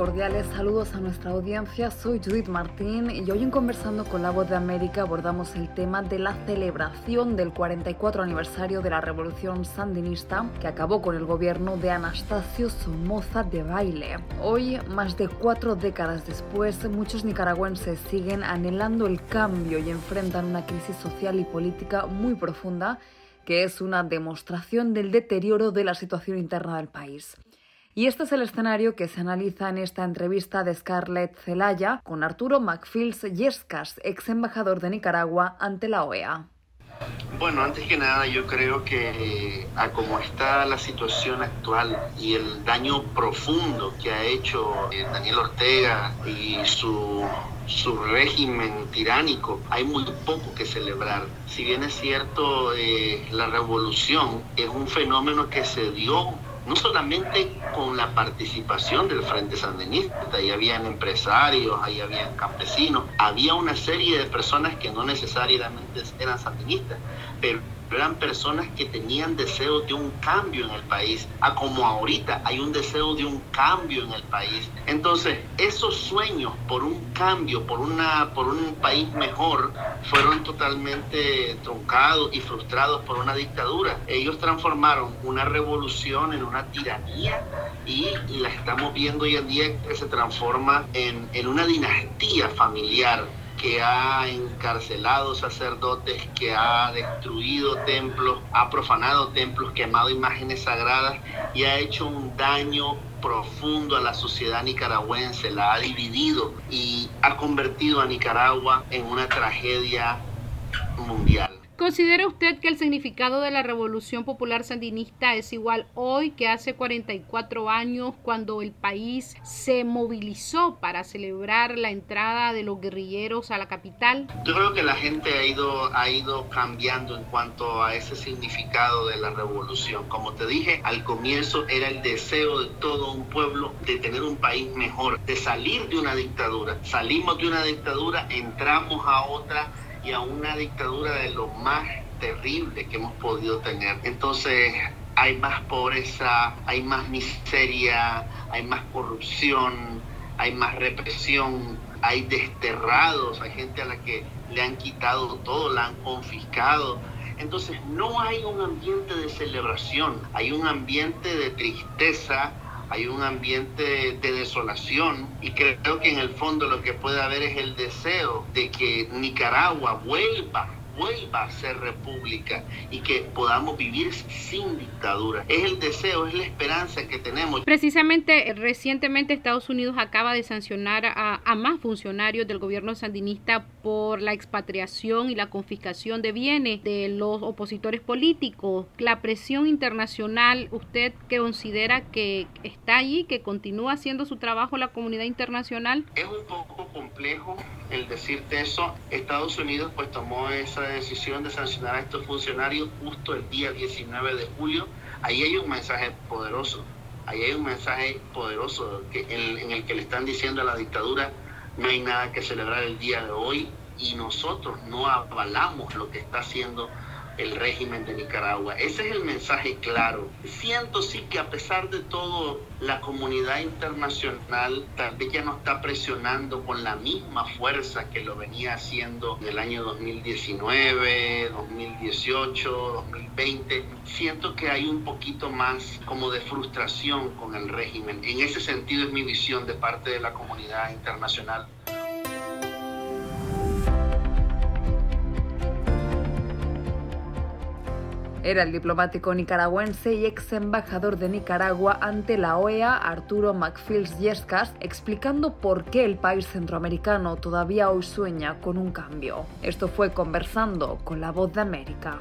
cordiales saludos a nuestra audiencia. Soy Judith Martín y hoy en Conversando con la Voz de América abordamos el tema de la celebración del 44 aniversario de la Revolución Sandinista que acabó con el gobierno de Anastasio Somoza de Baile. Hoy, más de cuatro décadas después, muchos nicaragüenses siguen anhelando el cambio y enfrentan una crisis social y política muy profunda que es una demostración del deterioro de la situación interna del país. Y este es el escenario que se analiza en esta entrevista de Scarlett Zelaya con Arturo Macfields Yescas, ex embajador de Nicaragua ante la OEA. Bueno, antes que nada yo creo que a como está la situación actual y el daño profundo que ha hecho eh, Daniel Ortega y su, su régimen tiránico, hay muy poco que celebrar. Si bien es cierto, eh, la revolución es un fenómeno que se dio no solamente con la participación del Frente Sandinista, ahí habían empresarios, ahí habían campesinos, había una serie de personas que no necesariamente eran sandinistas, pero eran personas que tenían deseo de un cambio en el país, a como ahorita hay un deseo de un cambio en el país. Entonces, esos sueños por un cambio, por, una, por un país mejor, fueron totalmente truncados y frustrados por una dictadura. Ellos transformaron una revolución en una tiranía y, la estamos viendo hoy en día que se transforma en, en una dinastía familiar que ha encarcelado sacerdotes, que ha destruido templos, ha profanado templos, quemado imágenes sagradas y ha hecho un daño profundo a la sociedad nicaragüense, la ha dividido y ha convertido a Nicaragua en una tragedia mundial. ¿Considera usted que el significado de la Revolución Popular Sandinista es igual hoy que hace 44 años cuando el país se movilizó para celebrar la entrada de los guerrilleros a la capital? Yo creo que la gente ha ido, ha ido cambiando en cuanto a ese significado de la revolución. Como te dije, al comienzo era el deseo de todo un pueblo de tener un país mejor, de salir de una dictadura. Salimos de una dictadura, entramos a otra y a una dictadura de lo más terrible que hemos podido tener. Entonces hay más pobreza, hay más miseria, hay más corrupción, hay más represión, hay desterrados, hay gente a la que le han quitado todo, la han confiscado. Entonces no hay un ambiente de celebración, hay un ambiente de tristeza, hay un ambiente de desolación y creo que en el fondo lo que puede haber es el deseo de que Nicaragua vuelva vuelva a ser república y que podamos vivir sin dictadura. Es el deseo, es la esperanza que tenemos. Precisamente recientemente Estados Unidos acaba de sancionar a, a más funcionarios del gobierno sandinista por la expatriación y la confiscación de bienes de los opositores políticos. La presión internacional, ¿usted considera que está allí, que continúa haciendo su trabajo la comunidad internacional? Es un poco complejo el decirte eso. Estados Unidos pues tomó esa decisión de sancionar a estos funcionarios justo el día 19 de julio. Ahí hay un mensaje poderoso. Ahí hay un mensaje poderoso que, en, en el que le están diciendo a la dictadura no hay nada que celebrar el día de hoy y nosotros no avalamos lo que está haciendo el régimen de Nicaragua. Ese es el mensaje claro. Siento sí que a pesar de todo, la comunidad internacional tal vez ya no está presionando con la misma fuerza que lo venía haciendo en el año 2019, 2018, 2020. Siento que hay un poquito más como de frustración con el régimen. En ese sentido es mi visión de parte de la comunidad internacional. Era el diplomático nicaragüense y ex embajador de Nicaragua ante la OEA, Arturo Macfields Yescas, explicando por qué el país centroamericano todavía hoy sueña con un cambio. Esto fue conversando con la voz de América.